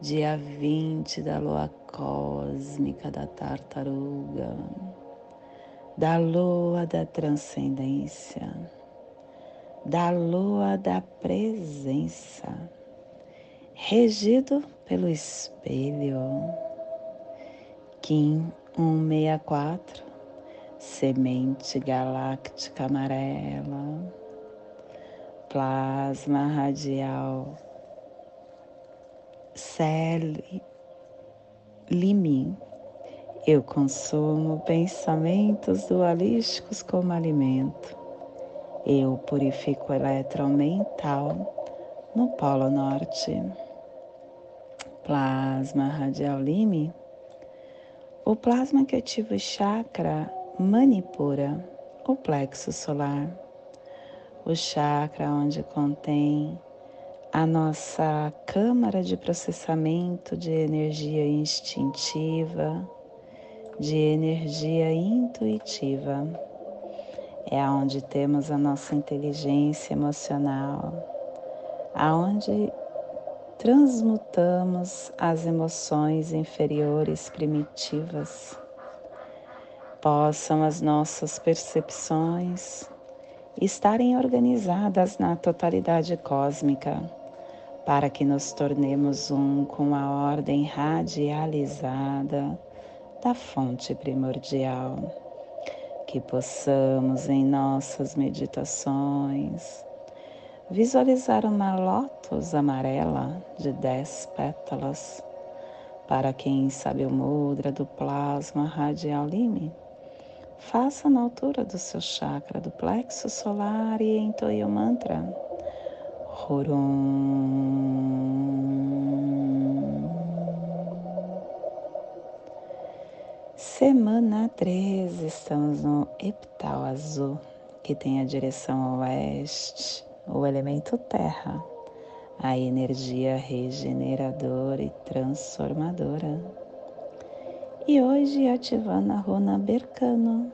dia 20 da lua cósmica da tartaruga, da lua da transcendência, da lua da presença, regido pelo espelho. Kim 164, semente galáctica amarela, plasma radial Cele Limi. Eu consumo pensamentos dualísticos como alimento. Eu purifico o eletromental no Polo Norte. Plasma radial Lime. O plasma que ativa o chakra Manipura, o plexo solar. O chakra onde contém a nossa câmara de processamento de energia instintiva, de energia intuitiva. É onde temos a nossa inteligência emocional, aonde transmutamos as emoções inferiores primitivas. Possam as nossas percepções estarem organizadas na totalidade cósmica para que nos tornemos um com a ordem radializada da fonte primordial, que possamos em nossas meditações visualizar uma lótus amarela de dez pétalas. Para quem sabe o mudra do plasma radial lime, faça na altura do seu chakra do plexo solar e entoie o mantra Semana 13, estamos no epital azul, que tem a direção oeste, o elemento terra, a energia regeneradora e transformadora. E hoje ativando a runa Bercano,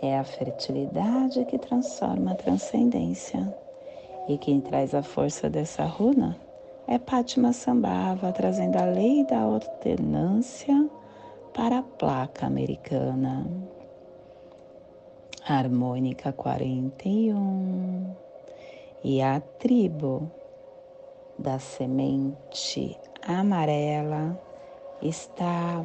é a fertilidade que transforma a transcendência e quem traz a força dessa runa é Pátima Sambhava, trazendo a lei da alternância para a placa americana. Harmônica 41 e a tribo da semente amarela está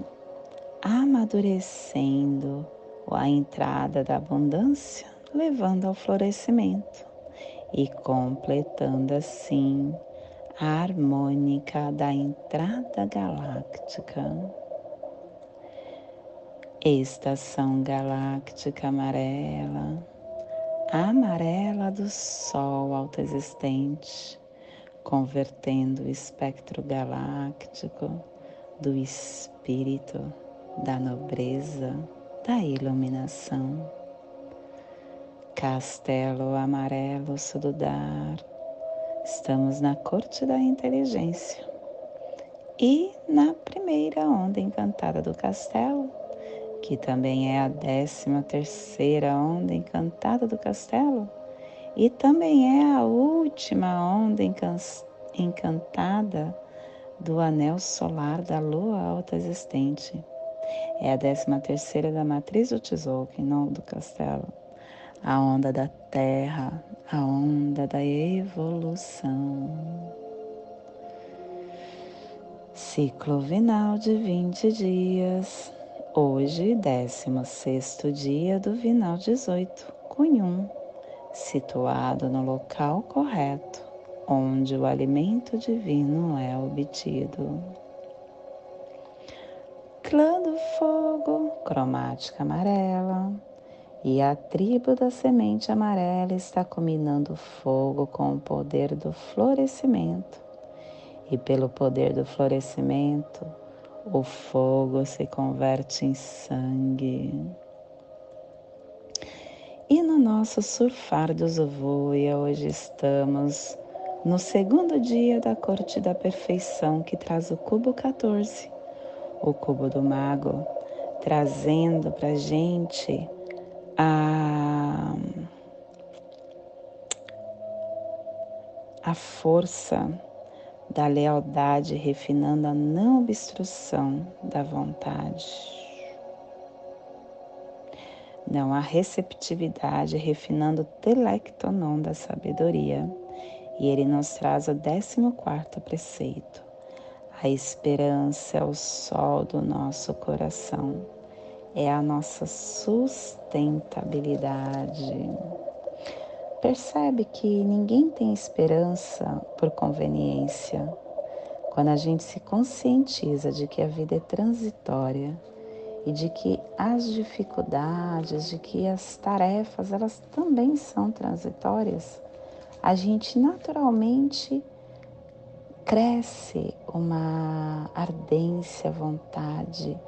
amadurecendo a entrada da abundância, levando ao florescimento e completando assim a harmônica da entrada galáctica. Estação galáctica amarela, amarela do Sol autoexistente, convertendo o espectro galáctico do espírito, da nobreza, da iluminação Castelo Amarelo Sududar. Estamos na corte da inteligência. E na primeira onda encantada do castelo, que também é a décima terceira onda encantada do castelo, e também é a última onda encantada do anel solar da lua alta existente. É a décima terceira da matriz do Tzolk'in, não do castelo a onda da terra, a onda da evolução. Ciclo vinal de 20 dias. Hoje, 16 dia do vinal 18, Cunhum, situado no local correto, onde o alimento divino é obtido. Clã do fogo, cromática amarela e a tribo da semente amarela está combinando fogo com o poder do florescimento e pelo poder do florescimento, o fogo se converte em sangue. E no nosso surfar do Zovoia, hoje estamos no segundo dia da Corte da Perfeição que traz o cubo 14, o cubo do Mago, trazendo para gente a, a força da lealdade, refinando a não obstrução da vontade. Não a receptividade, refinando o telectonon da sabedoria. E ele nos traz o 14 preceito. A esperança é o sol do nosso coração, é a nossa sustentabilidade. Percebe que ninguém tem esperança por conveniência. Quando a gente se conscientiza de que a vida é transitória e de que as dificuldades, de que as tarefas, elas também são transitórias, a gente naturalmente cresce uma ardência, vontade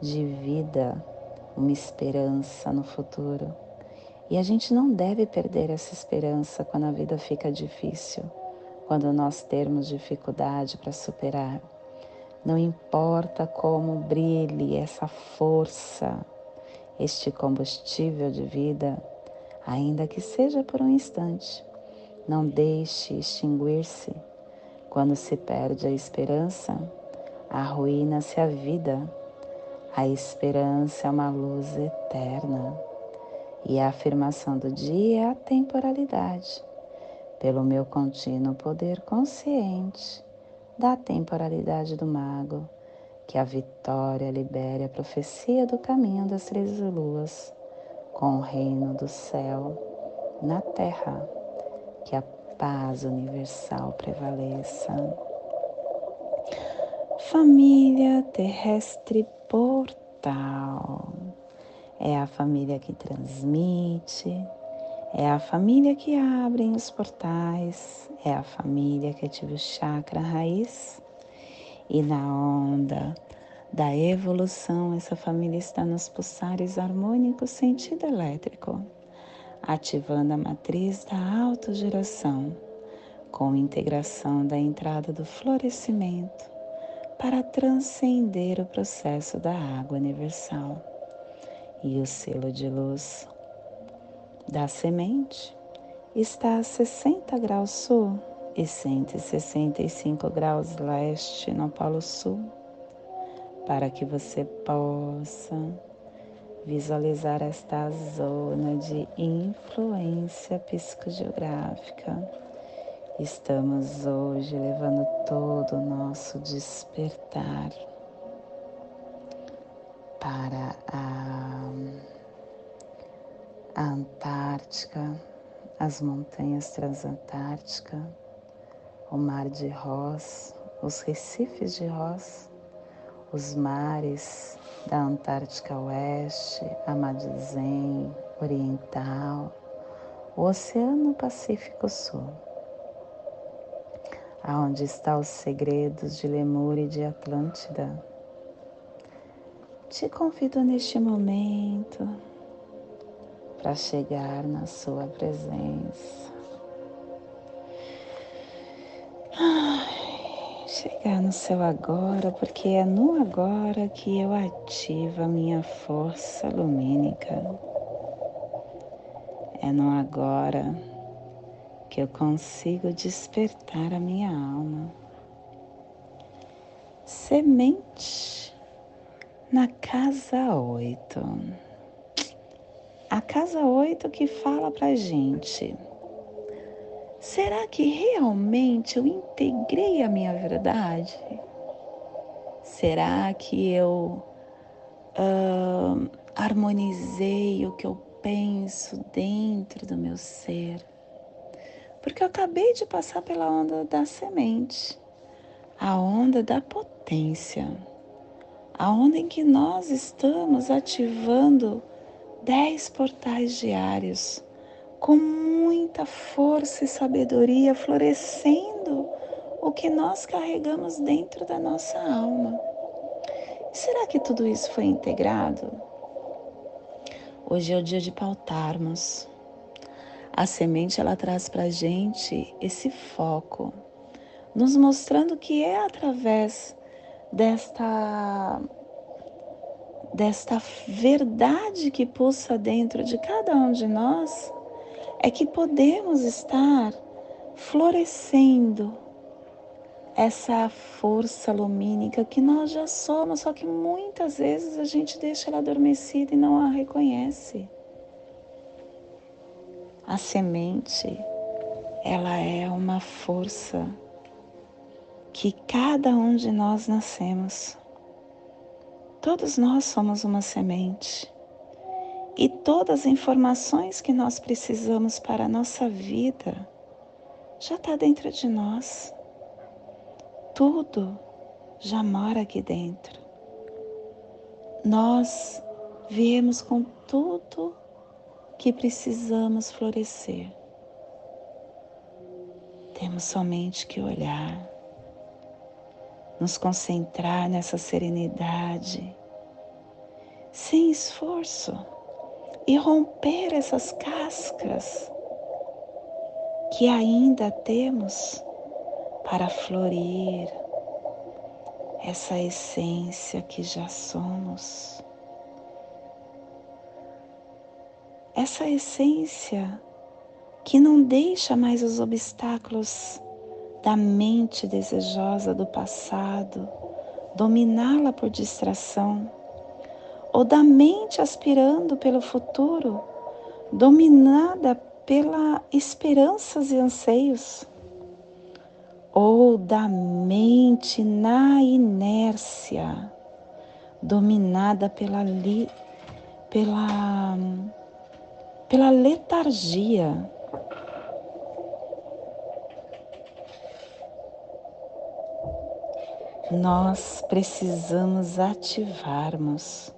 de vida, uma esperança no futuro. E a gente não deve perder essa esperança quando a vida fica difícil, quando nós termos dificuldade para superar. Não importa como brilhe essa força, este combustível de vida, ainda que seja por um instante, não deixe extinguir-se. Quando se perde a esperança, arruína-se a vida. A esperança é uma luz eterna. E a afirmação do dia é a temporalidade, pelo meu contínuo poder consciente da temporalidade do mago, que a vitória libere a profecia do caminho das três luas, com o reino do céu na terra, que a paz universal prevaleça. Família terrestre portal é a família que transmite, é a família que abre os portais, é a família que ativa o chakra raiz. E na onda da evolução, essa família está nos pulsares harmônicos sentido elétrico, ativando a matriz da autogeração, com integração da entrada do florescimento para transcender o processo da água universal e o selo de luz da semente está a 60 graus sul e 165 graus leste no Polo Sul, para que você possa visualizar esta zona de influência psicogeográfica. Estamos hoje levando todo o nosso despertar para a, Antártica, as montanhas transantárticas, o mar de Ross, os recifes de Ross, os mares da Antártica Oeste, Amazônia Oriental, o Oceano Pacífico Sul, aonde estão os segredos de Lemur e de Atlântida te convido neste momento para chegar na Sua presença. Chegar no seu agora, porque é no agora que eu ativo a minha força lumínica. É no agora que eu consigo despertar a minha alma. Semente na casa 8. A casa 8 que fala pra gente. Será que realmente eu integrei a minha verdade? Será que eu uh, harmonizei o que eu penso dentro do meu ser? Porque eu acabei de passar pela onda da semente, a onda da potência a onda em que nós estamos ativando dez portais diários com muita força e sabedoria, florescendo o que nós carregamos dentro da nossa alma. será que tudo isso foi integrado? Hoje é o dia de pautarmos. A semente ela traz para gente esse foco, nos mostrando que é através desta desta verdade que pulsa dentro de cada um de nós é que podemos estar florescendo essa força lumínica que nós já somos, só que muitas vezes a gente deixa ela adormecida e não a reconhece. A semente, ela é uma força que cada um de nós nascemos. Todos nós somos uma semente. E todas as informações que nós precisamos para a nossa vida já está dentro de nós. Tudo já mora aqui dentro. Nós viemos com tudo que precisamos florescer. Temos somente que olhar, nos concentrar nessa serenidade, sem esforço e romper essas cascas que ainda temos para florir essa essência que já somos. Essa essência que não deixa mais os obstáculos da mente desejosa do passado dominá-la por distração ou da mente aspirando pelo futuro, dominada pela esperanças e anseios, ou da mente na inércia, dominada pela, li, pela, pela letargia. Nós precisamos ativarmos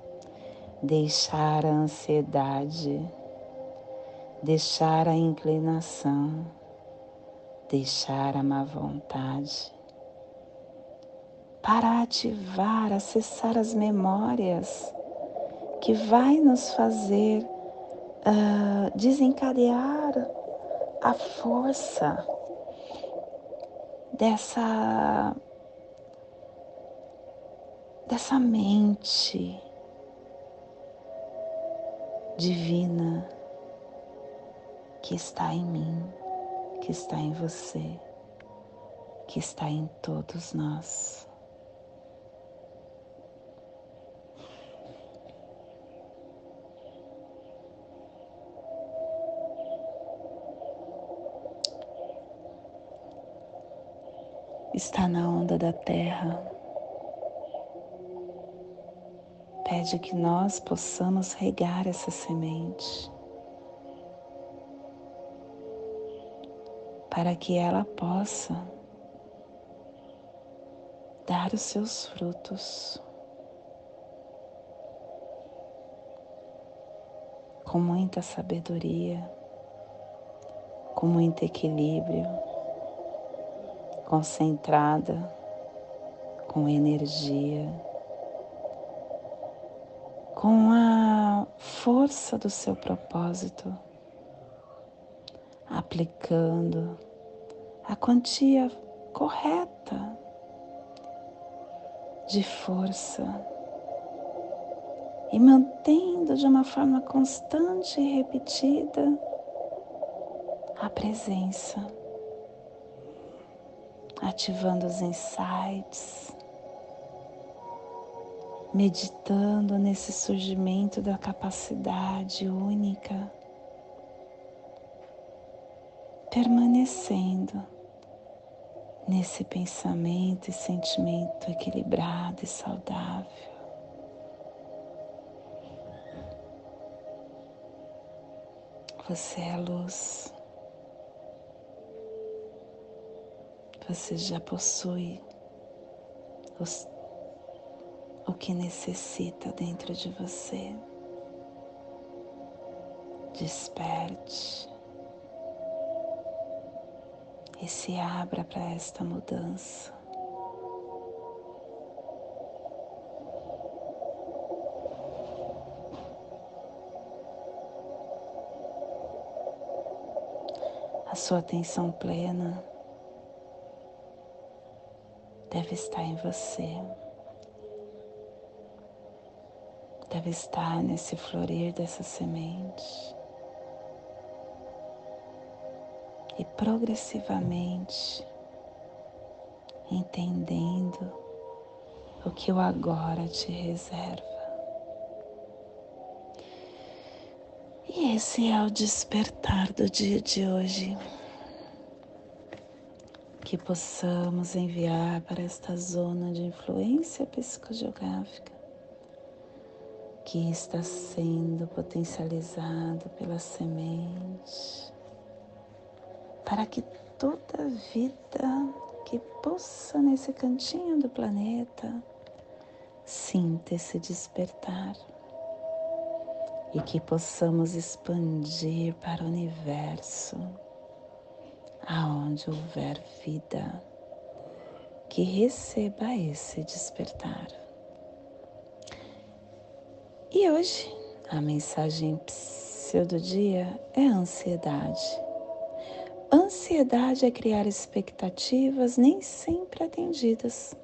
deixar a ansiedade, deixar a inclinação, deixar a má vontade, para ativar, acessar as memórias que vai nos fazer uh, desencadear a força dessa dessa mente divina que está em mim, que está em você, que está em todos nós. Está na onda da terra. Pede que nós possamos regar essa semente para que ela possa dar os seus frutos. Com muita sabedoria, com muito equilíbrio, concentrada, com energia com a força do seu propósito, aplicando a quantia correta de força e mantendo de uma forma constante e repetida a presença, ativando os insights, meditando nesse surgimento da capacidade única, permanecendo nesse pensamento e sentimento equilibrado e saudável. Você é luz. Você já possui os o que necessita dentro de você. Desperte e se abra para esta mudança. A sua atenção plena deve estar em você, deve estar nesse florir dessa semente. E progressivamente entendendo o que o agora te reserva. E esse é o despertar do dia de hoje que possamos enviar para esta zona de influência psicogeográfica que está sendo potencializado pela semente, para que toda vida que possa nesse cantinho do planeta sinta esse despertar e que possamos expandir para o universo aonde houver vida, que receba esse despertar. E hoje a mensagem do dia é ansiedade. Ansiedade é criar expectativas nem sempre atendidas.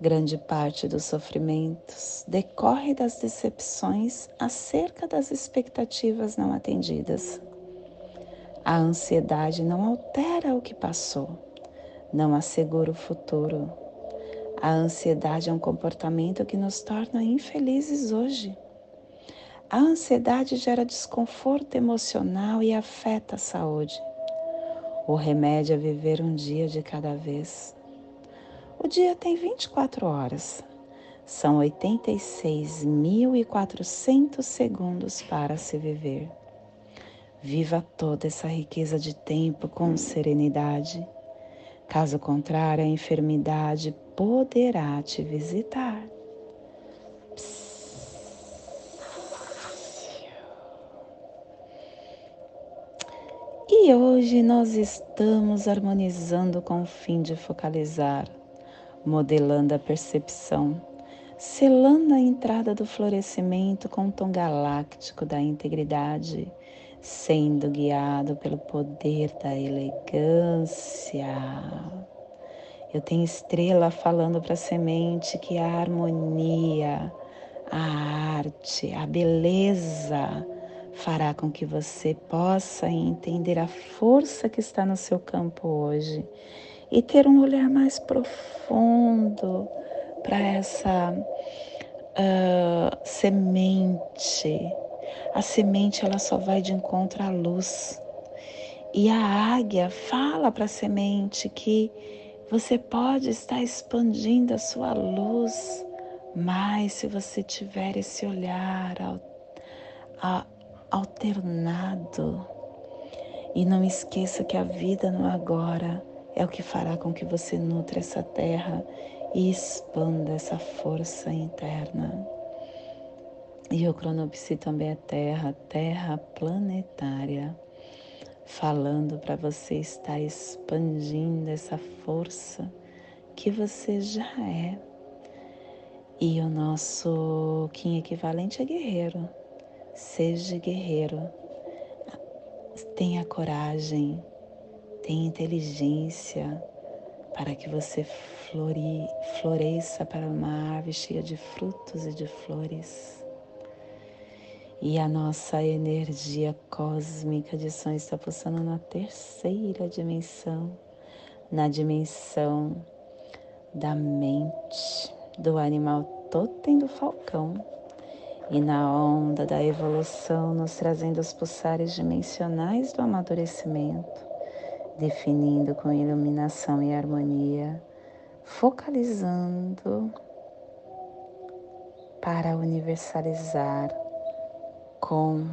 Grande parte dos sofrimentos decorre das decepções acerca das expectativas não atendidas. A ansiedade não altera o que passou, não assegura o futuro. A ansiedade é um comportamento que nos torna infelizes hoje. A ansiedade gera desconforto emocional e afeta a saúde. O remédio é viver um dia de cada vez. O dia tem 24 horas. São 86.400 segundos para se viver. Viva toda essa riqueza de tempo com serenidade. Caso contrário, a enfermidade poderá te visitar. E hoje nós estamos harmonizando com o fim de focalizar, modelando a percepção, selando a entrada do florescimento com o tom galáctico da integridade sendo guiado pelo poder da elegância. Eu tenho estrela falando para a semente que a harmonia, a arte, a beleza fará com que você possa entender a força que está no seu campo hoje e ter um olhar mais profundo para essa uh, semente a semente ela só vai de encontro à luz. E a águia fala para a semente que você pode estar expandindo a sua luz, mas se você tiver esse olhar alternado, e não esqueça que a vida no agora é o que fará com que você nutra essa terra e expanda essa força interna. E o cronopsi também é terra, terra planetária, falando para você estar expandindo essa força que você já é. E o nosso Kim equivalente é guerreiro. Seja guerreiro. Tenha coragem, tenha inteligência para que você flore, floresça para uma árvore cheia de frutos e de flores. E a nossa energia cósmica de som está pulsando na terceira dimensão, na dimensão da mente, do animal totem do falcão, e na onda da evolução, nos trazendo os pulsares dimensionais do amadurecimento, definindo com iluminação e harmonia, focalizando para universalizar com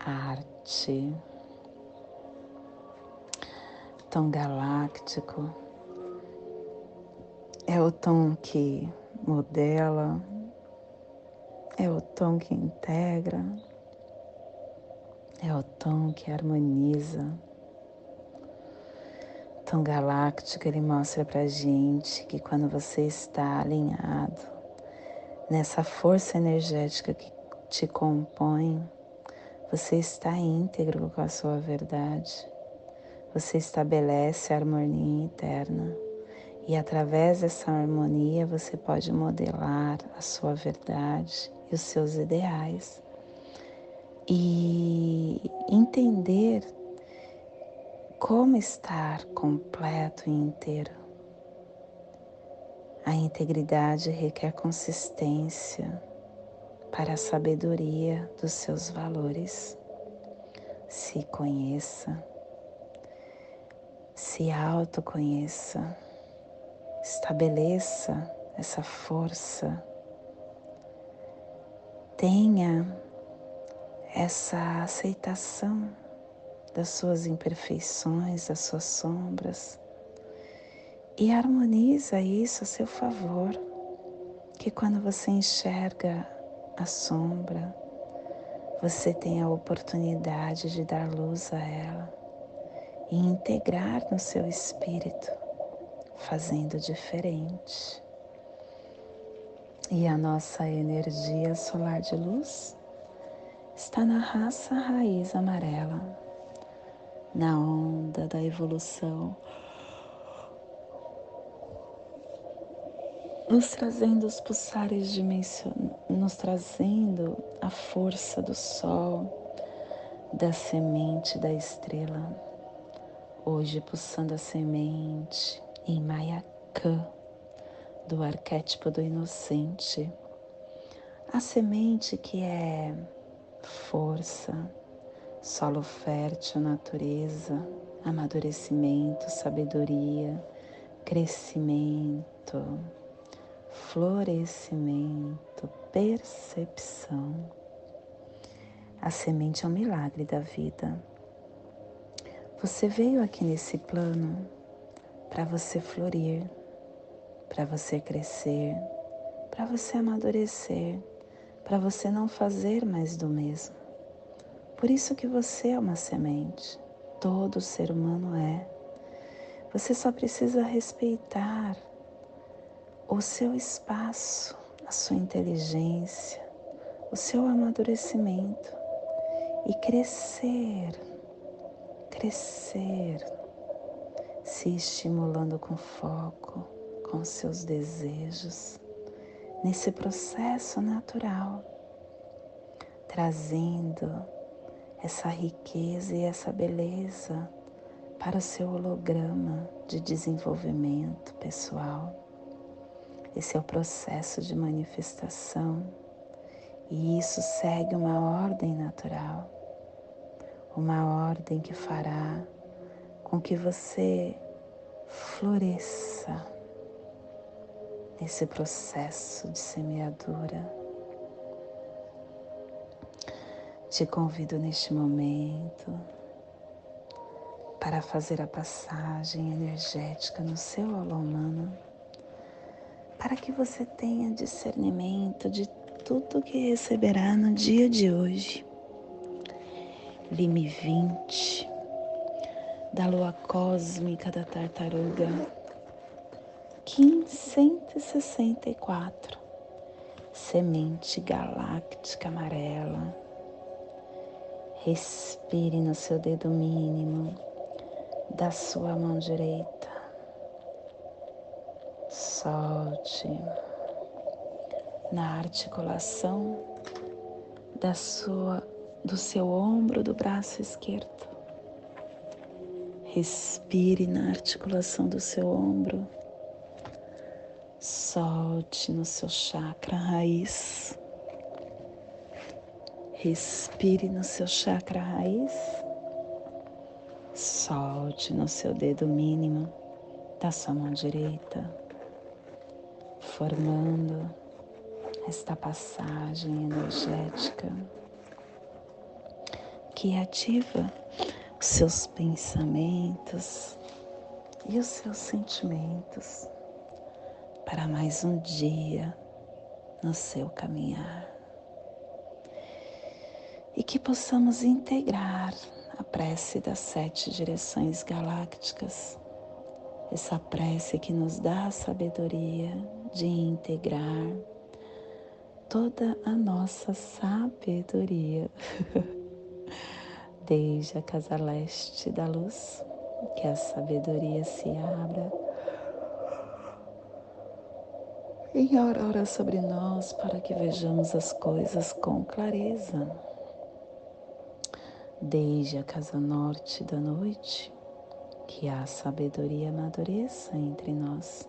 arte. Tom galáctico é o tom que modela, é o tom que integra, é o tom que harmoniza. tom galáctico ele mostra para gente que quando você está alinhado nessa força energética que te compõe, você está íntegro com a sua verdade. Você estabelece a harmonia interna e através dessa harmonia você pode modelar a sua verdade e os seus ideais e entender como estar completo e inteiro. A integridade requer consistência para a sabedoria dos seus valores. Se conheça, se autoconheça, estabeleça essa força, tenha essa aceitação das suas imperfeições, das suas sombras. E harmoniza isso a seu favor, que quando você enxerga a sombra, você tem a oportunidade de dar luz a ela e integrar no seu espírito, fazendo diferente. E a nossa energia solar de luz está na raça raiz amarela na onda da evolução, nos trazendo os pulsares dimensionais, nos trazendo a força do sol, da semente da estrela. Hoje pulsando a semente em Mayakã, do arquétipo do inocente. A semente que é força, solo fértil, natureza, amadurecimento, sabedoria, crescimento, florescimento, percepção. A semente é um milagre da vida. Você veio aqui nesse plano para você florir, para você crescer, para você amadurecer, para você não fazer mais do mesmo. Por isso que você é uma semente. Todo ser humano é. Você só precisa respeitar o seu espaço, a sua inteligência, o seu amadurecimento e crescer, crescer, se estimulando com foco, com seus desejos, nesse processo natural, trazendo essa riqueza e essa beleza para o seu holograma de desenvolvimento pessoal. Esse é o processo de manifestação. E isso segue uma ordem natural, uma ordem que fará com que você floresça nesse processo de semeadura. Te convido neste momento para fazer a passagem energética no seu aula humano, para que você tenha discernimento de tudo que receberá no dia de hoje. Lime 20 da lua cósmica da tartaruga, Kim 164, semente galáctica amarela Respire no seu dedo mínimo da sua mão direita. Solte na articulação da sua do seu ombro do braço esquerdo. Respire na articulação do seu ombro. Solte no seu chakra raiz. Respire no seu chakra raiz. Solte no seu dedo mínimo da sua mão direita, formando esta passagem energética que ativa os seus pensamentos e os seus sentimentos para mais um dia no seu caminhar. E que possamos integrar a prece das sete direções galácticas essa prece que nos dá a sabedoria de integrar toda a nossa sabedoria, desde a casa leste da luz, que a sabedoria se abra em aurora sobre nós para que vejamos as coisas com clareza. Desde a casa norte da noite, que a sabedoria amadureça entre nós,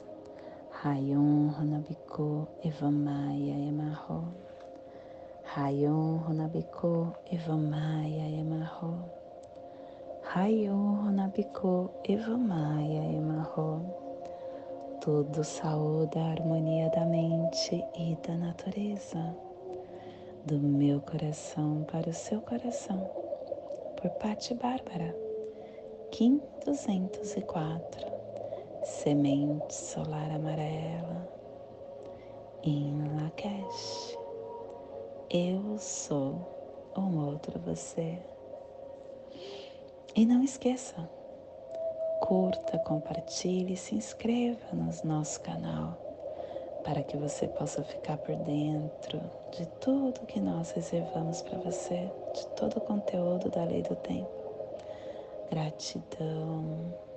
Rayon Runabiko Evamaya Emarro. Rayon Runabiko Evamaya Emarro. Rayon Runabiko Evamaya Emarro. Tudo saúde a harmonia da mente e da natureza. Do meu coração para o seu coração. Por Patti Bárbara. Kim 204 semente solar amarela em Lakesh. Eu sou um outro você. E não esqueça, curta, compartilhe e se inscreva no nosso canal para que você possa ficar por dentro de tudo que nós reservamos para você, de todo o conteúdo da Lei do Tempo. Gratidão.